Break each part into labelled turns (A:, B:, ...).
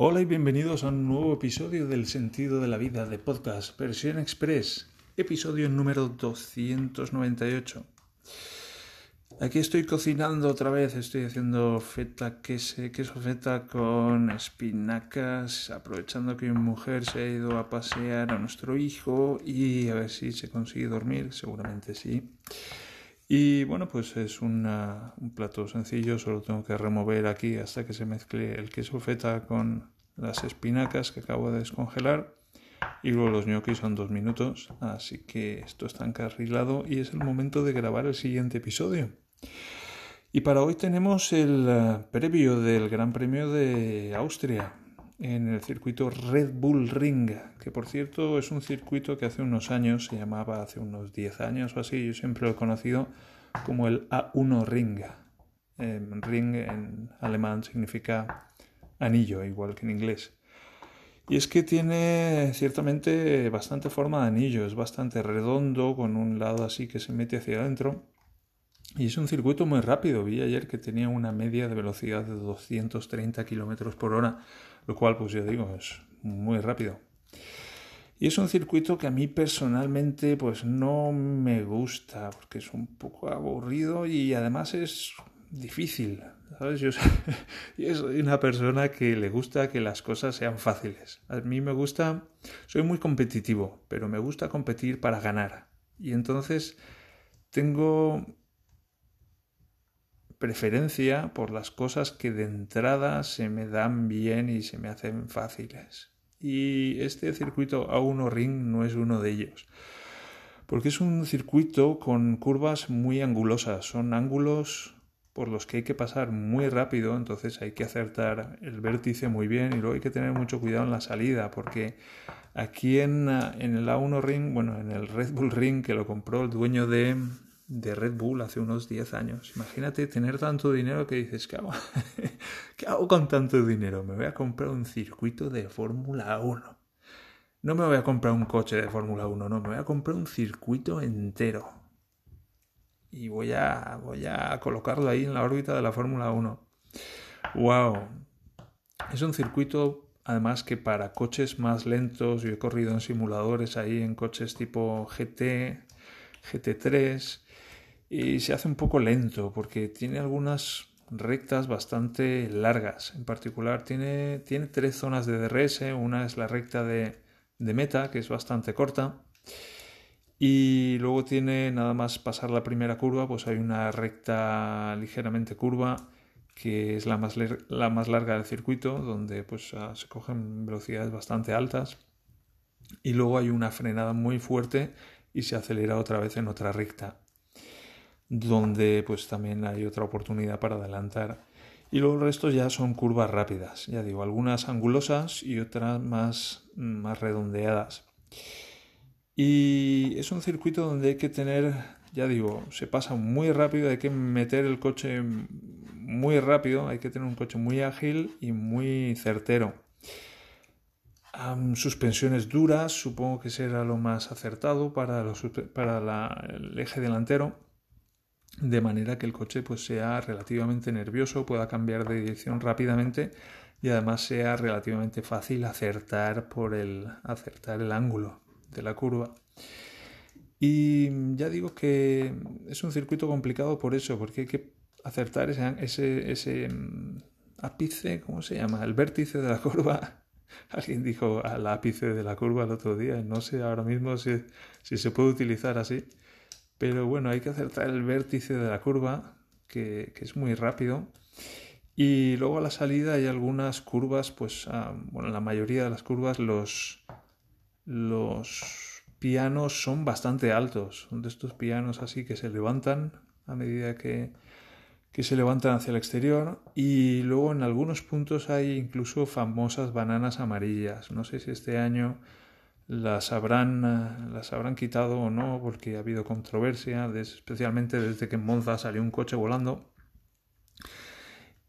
A: Hola y bienvenidos a un nuevo episodio del Sentido de la Vida de Podcast Versión Express, episodio número 298. Aquí estoy cocinando otra vez, estoy haciendo feta queso, queso feta con espinacas, aprovechando que mi mujer se ha ido a pasear a nuestro hijo y a ver si se consigue dormir, seguramente sí. Y bueno, pues es un plato sencillo, solo tengo que remover aquí hasta que se mezcle el queso feta con las espinacas que acabo de descongelar. Y luego los gnocchi son dos minutos, así que esto está encarrilado y es el momento de grabar el siguiente episodio. Y para hoy tenemos el eh, previo del Gran Premio de Austria en el circuito Red Bull Ring, que por cierto es un circuito que hace unos años se llamaba, hace unos 10 años o así, yo siempre lo he conocido como el A1 Ring. Ring en alemán significa anillo, igual que en inglés. Y es que tiene ciertamente bastante forma de anillo, es bastante redondo, con un lado así que se mete hacia adentro. Y es un circuito muy rápido. Vi ayer que tenía una media de velocidad de 230 km por hora, lo cual, pues ya digo, es muy rápido. Y es un circuito que a mí personalmente pues no me gusta porque es un poco aburrido y además es difícil. ¿sabes? Yo soy una persona que le gusta que las cosas sean fáciles. A mí me gusta, soy muy competitivo, pero me gusta competir para ganar. Y entonces tengo preferencia por las cosas que de entrada se me dan bien y se me hacen fáciles. Y este circuito A1 Ring no es uno de ellos. Porque es un circuito con curvas muy angulosas. Son ángulos por los que hay que pasar muy rápido, entonces hay que acertar el vértice muy bien y luego hay que tener mucho cuidado en la salida, porque aquí en, en el A1 Ring, bueno, en el Red Bull Ring que lo compró el dueño de, de Red Bull hace unos 10 años. Imagínate tener tanto dinero que dices, ¿qué hago? ¿Qué hago con tanto dinero? Me voy a comprar un circuito de Fórmula 1. No me voy a comprar un coche de Fórmula 1, no, me voy a comprar un circuito entero. Y voy a, voy a colocarlo ahí en la órbita de la Fórmula 1. ¡Wow! Es un circuito, además, que para coches más lentos, yo he corrido en simuladores ahí, en coches tipo GT, GT3, y se hace un poco lento porque tiene algunas rectas bastante largas. En particular tiene, tiene tres zonas de DRS. Una es la recta de, de meta, que es bastante corta. Y luego tiene nada más pasar la primera curva, pues hay una recta ligeramente curva que es la más, la más larga del circuito, donde pues ah, se cogen velocidades bastante altas. Y luego hay una frenada muy fuerte y se acelera otra vez en otra recta donde pues también hay otra oportunidad para adelantar. Y luego el resto ya son curvas rápidas, ya digo, algunas angulosas y otras más, más redondeadas. Y es un circuito donde hay que tener, ya digo, se pasa muy rápido, hay que meter el coche muy rápido, hay que tener un coche muy ágil y muy certero. suspensiones duras, supongo que será lo más acertado para, para el eje delantero de manera que el coche pues sea relativamente nervioso, pueda cambiar de dirección rápidamente y además sea relativamente fácil acertar por el acertar el ángulo de la curva. Y ya digo que es un circuito complicado por eso, porque hay que acertar ese, ese, mm, ápice, ¿cómo se llama? El vértice de la curva. Alguien dijo al ápice de la curva el otro día, no sé ahora mismo si, si se puede utilizar así pero bueno, hay que acertar el vértice de la curva, que, es muy rápido. Y luego a la salida hay algunas curvas, pues, ah, bueno, la mayoría de las curvas los, los pianos son bastante altos. Son de estos pianos así que se levantan a medida que, que se levantan hacia el exterior. Y luego en algunos puntos hay incluso famosas bananas amarillas. No sé si este año las habrán, eh, las habrán quitado o no, porque ha habido controversia, especialmente desde que en Monza salió un coche volando.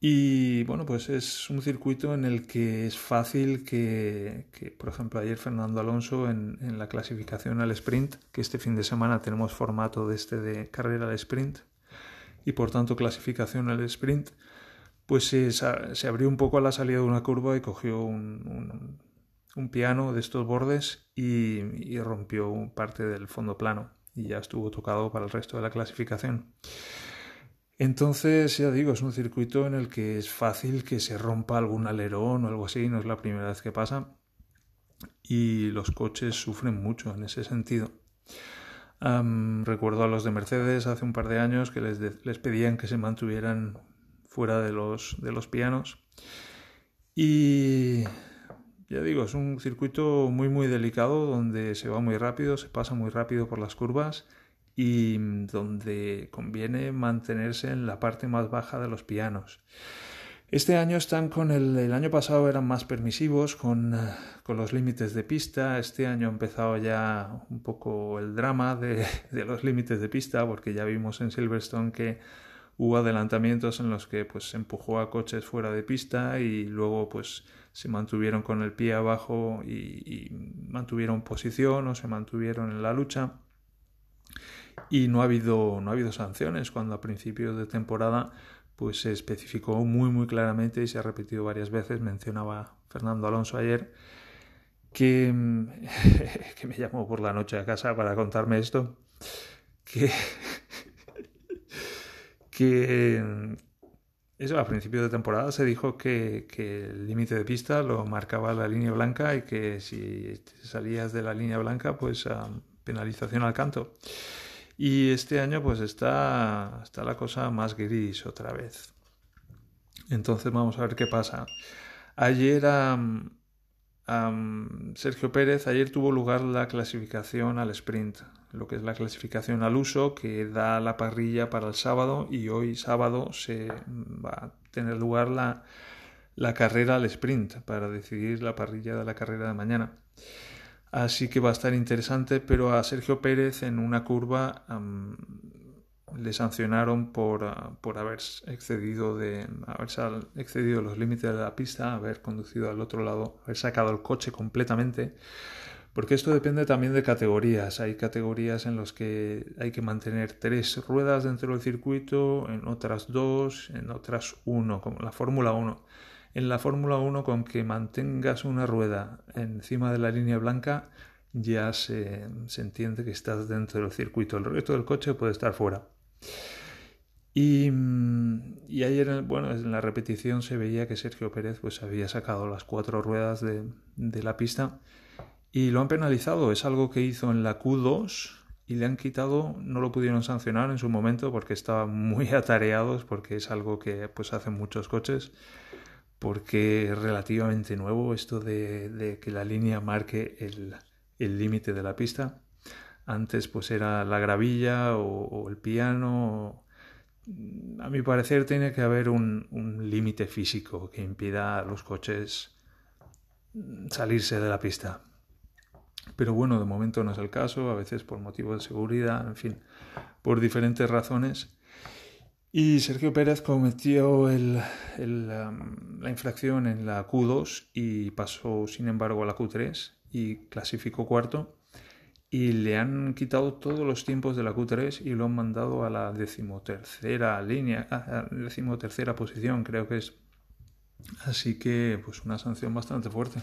A: Y bueno, pues es un circuito en el que es fácil que, por ejemplo, ayer Fernando Alonso en, en, la clasificación al sprint, que este fin de semana tenemos formato de este de carrera al sprint y por tanto clasificación al sprint, pues se, abrió un poco a la salida de una curva y cogió un, piano de estos bordes y, rompió parte del fondo plano y ya estuvo tocado para el resto de la clasificación. Entonces, ya digo, es un circuito en el que es fácil que se rompa algún alerón o algo así, no es la primera vez que pasa. Y los coches sufren mucho en ese sentido. recuerdo a los de Mercedes hace un par de años que les, les pedían que se mantuvieran fuera de los, de los pianos. Y ya digo, es un circuito muy muy delicado donde se va muy rápido, se pasa muy rápido por las curvas y donde conviene mantenerse en la parte más baja de los pianos. Este año están con el, el año pasado eran más permisivos con, con, los límites de pista. Este año ha empezado ya un poco el drama de, de los límites de pista porque ya vimos en Silverstone que hubo adelantamientos en los que pues empujó a coches fuera de pista y luego pues se mantuvieron con el pie abajo y, mantuvieron posición o se mantuvieron en la lucha. Y no ha habido no ha habido sanciones cuando a principios de temporada pues se especificó muy muy claramente y se ha repetido varias veces. Mencionaba Fernando Alonso ayer que, que me llamó por la noche a casa para contarme esto que que eso a principios de temporada se dijo que, el límite de pista lo marcaba la línea blanca y que si salías de la línea blanca pues penalización al canto. Y este año pues está, está la cosa más gris otra vez. Entonces vamos a ver qué pasa. Ayer Sergio Pérez ayer tuvo lugar la clasificación al sprint lo que es la clasificación al uso que da la parrilla para el sábado y hoy sábado se va a tener lugar la, la carrera al sprint para decidir la parrilla de la carrera de mañana. Así que va a estar interesante, pero a Sergio Pérez en una curva le sancionaron por, ah, por haber excedido de haber excedido los límites de la pista, haber conducido al otro lado, haber sacado el coche completamente porque esto depende también de categorías. Hay categorías en las que hay que mantener tres ruedas dentro del circuito, en otras dos, en otras uno, como la Fórmula 1. En la Fórmula 1, con que mantengas una rueda encima de la línea blanca, ya se, entiende que estás dentro del circuito. El resto del coche puede estar fuera. Y, y ayer, bueno, en la repetición se veía que Sergio Pérez pues había sacado las cuatro ruedas de la pista y lo han penalizado. Es algo que hizo en la Q2 y le han quitado, no lo pudieron sancionar en su momento porque estaban muy atareados, porque es algo que pues hacen muchos coches, porque es relativamente nuevo esto de, que la línea marque el límite de la pista. Antes pues era la gravilla o, el piano. A mi parecer tiene que haber un, un límite físico que impida a los coches salirse de la pista. Pero bueno, de momento no es el caso, a veces por motivos de seguridad, en fin, por diferentes razones. Y Sergio Pérez cometió el, la infracción en la Q2 y pasó, sin embargo, a la Q3 y clasificó cuarto. Y le han quitado todos los tiempos de la Q3 y lo han mandado a la decimotercera línea, a la decimotercera posición, creo que es. Así que, pues una sanción bastante fuerte.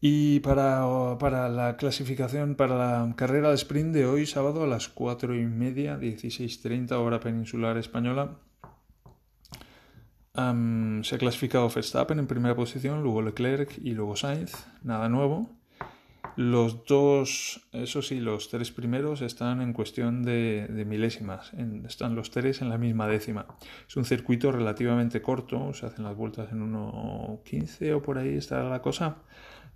A: Y para, para, la clasificación, para la carrera de sprint de hoy, sábado, a las 4 y media, 16.30 hora peninsular española, se ha clasificado Verstappen en primera posición, luego Leclerc y luego Sainz, nada nuevo. Los dos, eso sí, los tres primeros están en cuestión de, milésimas, están los tres en la misma décima. Es un circuito relativamente corto, se hacen las vueltas en 1.15 o por ahí está la cosa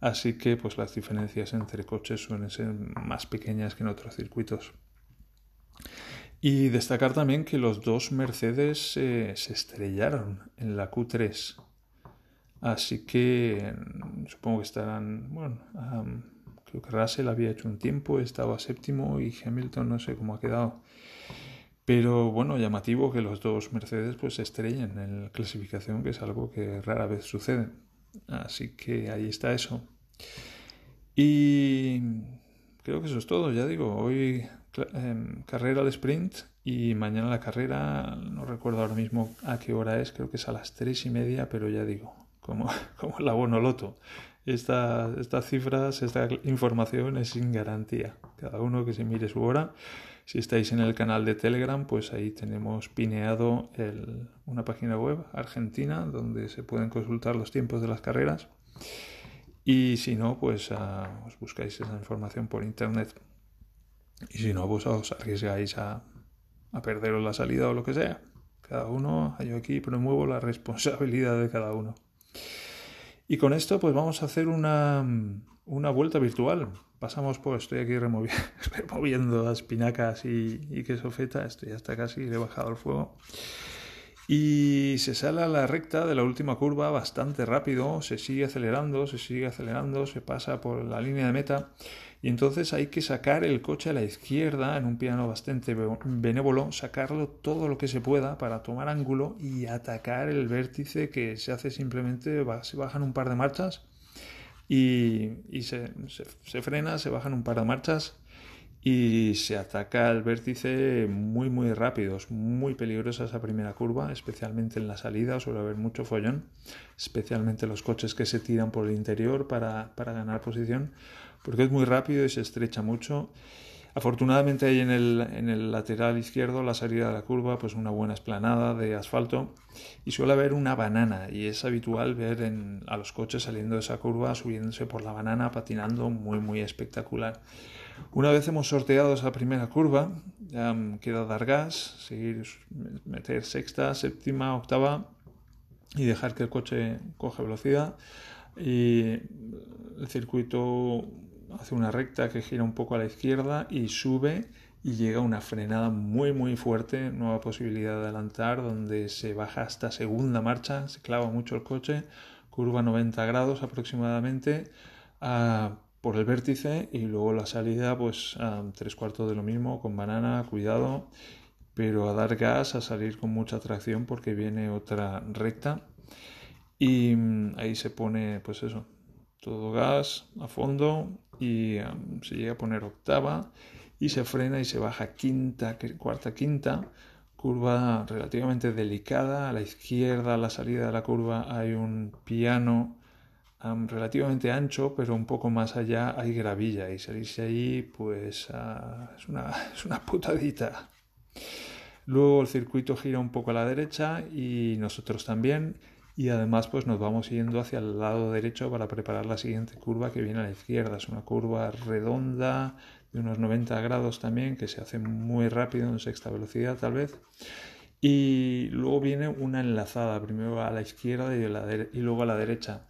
A: así que pues las diferencias entre coches suelen ser más pequeñas que en otros circuitos. Y destacar también que los dos Mercedes eh, se estrellaron en la Q3. Así que mm, supongo que estarán, bueno, creo que Russell había hecho un tiempo, estaba séptimo y Hamilton no sé cómo ha quedado. Pero bueno, llamativo que los dos Mercedes pues se estrellen en la clasificación, que es algo que rara vez sucede. Así que ahí está eso. Y creo que eso es todo, ya digo, hoy em, carrera de sprint Y mañana la carrera, no recuerdo ahora mismo a qué hora es, creo que es a las tres y media, pero ya digo, como, como la Bonoloto. Esta, estas cifras, esta información es sin garantía. Cada uno que se mire su hora. Si estáis en el canal de Telegram, pues ahí tenemos pineado una página web argentina donde se pueden consultar los tiempos de las carreras. Y si no, pues uh, os buscáis esa información por internet. Y si no, pues os arriesgáis a, a perderos la salida o lo que sea. Cada uno, yo aquí promuevo la responsabilidad de cada uno. Y con esto, pues vamos a hacer una, una vuelta virtual. Pasamos por, estoy aquí removiendo, espinacas y, y queso feta, estoy hasta casi, le he bajado el fuego. Y se sale a la recta de la última curva bastante rápido, se sigue acelerando, se sigue acelerando, se pasa por la línea de meta y entonces hay que sacar el coche a la izquierda en un piano bastante benévolo, sacarlo todo lo que se pueda para tomar ángulo y atacar el vértice que se hace simplemente, se bajan un par de marchas y, se, se frena, se bajan un par de marchas y se ataca el vértice muy muy rápido, es muy peligrosa esa primera curva, especialmente en la salida, suele haber mucho follón, especialmente los coches que se tiran por el interior para, para ganar posición, porque es muy rápido y se estrecha mucho. Afortunadamente hay en el, en el lateral izquierdo, la salida de la curva, pues una buena esplanada de asfalto y suele haber una banana y es habitual ver en, a los coches saliendo de esa curva, subiéndose por la banana, patinando, muy muy espectacular. Una vez hemos sorteado esa primera curva, ya queda dar gas, seguir, meter sexta, séptima, octava y dejar que el coche coge velocidad. Y el circuito hace una recta que gira un poco a la izquierda y sube y llega una frenada muy muy fuerte, nueva posibilidad de adelantar, donde se baja hasta segunda marcha, se clava mucho el coche, curva 90 grados aproximadamente. a por el vértice y luego la salida pues tres cuartos de lo mismo con banana, cuidado, pero a dar gas, a salir con mucha tracción porque viene otra recta y mm, ahí se pone pues eso, todo gas a fondo y se llega a poner octava y se frena y se baja quinta, cuarta, quinta, curva relativamente delicada, a la izquierda, a la salida de la curva hay un piano relativamente ancho, pero un poco más allá hay gravilla. Y salirse ahí pues ah, es, una, es una putadita. Luego el circuito gira un poco a la derecha y nosotros también y además pues nos vamos yendo hacia el lado derecho para preparar la siguiente curva que viene a la izquierda. Es una curva redonda de unos 90 grados también que se hace muy rápido en sexta velocidad tal vez. Y luego viene una enlazada, primero a la izquierda y, y luego a la derecha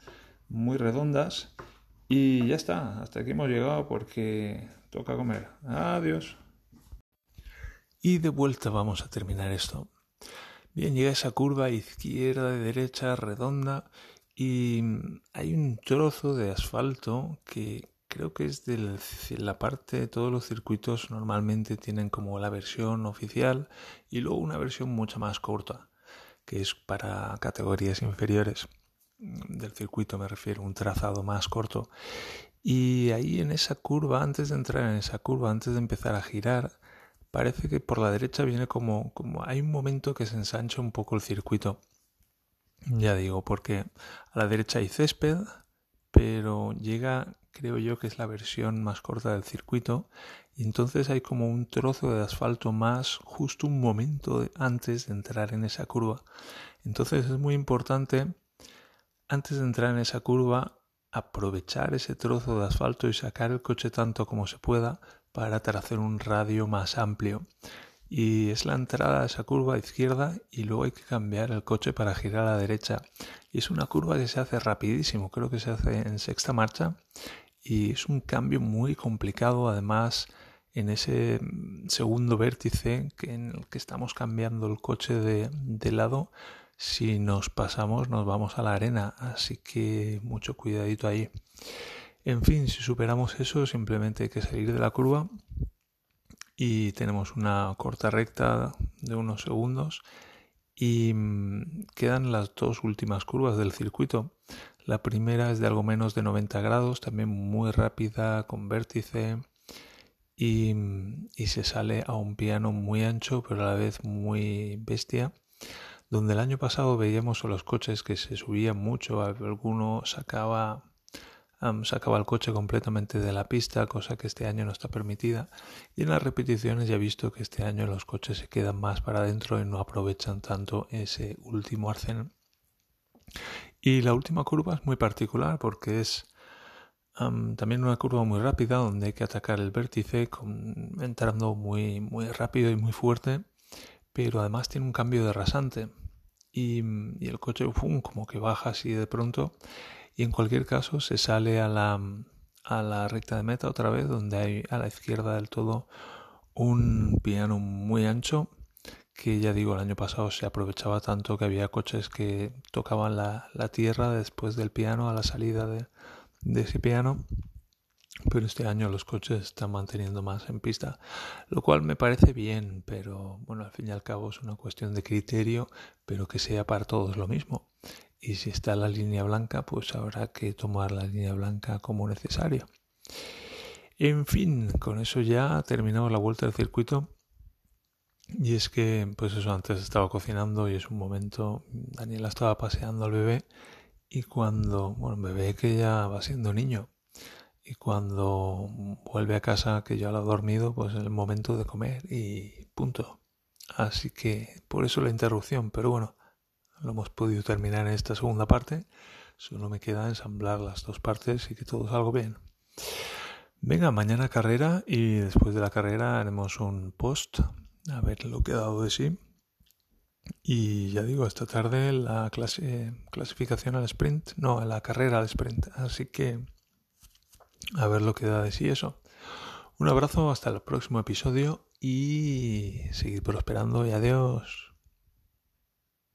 A: muy redondas. Y ya está, hasta aquí hemos llegado porque toca comer. Adiós. Y de vuelta vamos a terminar esto. Bien, llega esa curva izquierda y derecha redonda y hay un trozo de asfalto que creo que es de la parte de todos los circuitos normalmente tienen como la versión oficial y luego una versión mucho más corta que es para categorías inferiores del circuito me refiero, un trazado más corto. Y ahí en esa curva, antes de entrar en esa curva, antes de empezar a girar, parece que por la derecha viene como, como hay un momento que se ensancha un poco el circuito. Ya digo, porque a la derecha hay césped, pero llega, creo yo, que es la versión más corta del circuito, y entonces hay como un trozo de asfalto más justo un momento antes de entrar en esa curva. Entonces es muy importante antes de entrar en esa curva, aprovechar ese trozo de asfalto y sacar el coche tanto como se pueda para trazar un radio más amplio. Y es la entrada a esa curva izquierda y luego hay que cambiar el coche para girar a la derecha. Y es una curva que se hace rapidísimo, creo que se hace en sexta marcha y es un cambio muy complicado además en ese segundo vértice en el que estamos cambiando el coche de, de lado si nos pasamos nos vamos a la arena, así que mucho cuidadito ahí. En fin, si superamos eso, simplemente hay que salir de la curva y tenemos una corta recta de unos segundos y mm, quedan las dos últimas curvas del circuito. La primera es de algo menos de 90 grados, también muy rápida, con vértice y, y se sale a un piano muy ancho pero a la vez muy bestia donde el año pasado veíamos a los coches que se subían mucho, alguno sacaba sacaba el coche completamente de la pista, cosa que este año no está permitida. Y en las repeticiones ya he visto que este año los coches se quedan más para adentro y no aprovechan tanto ese último arcén. Y la última curva es muy particular porque es también una curva muy rápida donde hay que atacar el vértice entrando muy, muy rápido y muy fuerte, pero además tiene un cambio de rasante y, el coche como que baja así de pronto y en cualquier caso se sale a la, a la recta de meta otra vez donde hay a la izquierda del todo un piano muy ancho que ya digo el año pasado se aprovechaba tanto que había coches que tocaban la, la tierra después del piano a la salida de, de ese piano pero este año los coches están manteniendo más en pista, lo cual me parece bien, pero bueno, al fin y al cabo es una cuestión de criterio, pero que sea para todos lo mismo y si está la línea blanca pues habrá que tomar la línea blanca como necesario. En fin, con eso ya terminamos la vuelta del circuito. Y es que, pues eso, antes estaba cocinando y es un momento, Daniela estaba paseando al bebé y cuando, bueno, bebé que ya va siendo niño, y cuando vuelve a casa que ya lo ha dormido, pues es el momento de comer y punto. Así que por eso la interrupción, pero bueno, lo hemos podido terminar en esta segunda parte. Solo me queda ensamblar las dos partes y que todo salga bien. Venga, mañana carrera y después de la carrera haremos un post a ver lo que ha dado de sí. Y ya digo, esta tarde la clase, clasificación al sprint, no, a la carrera al sprint. Así que a ver lo que da de sí eso. Un abrazo, hasta el próximo episodio y seguir prosperando y adiós.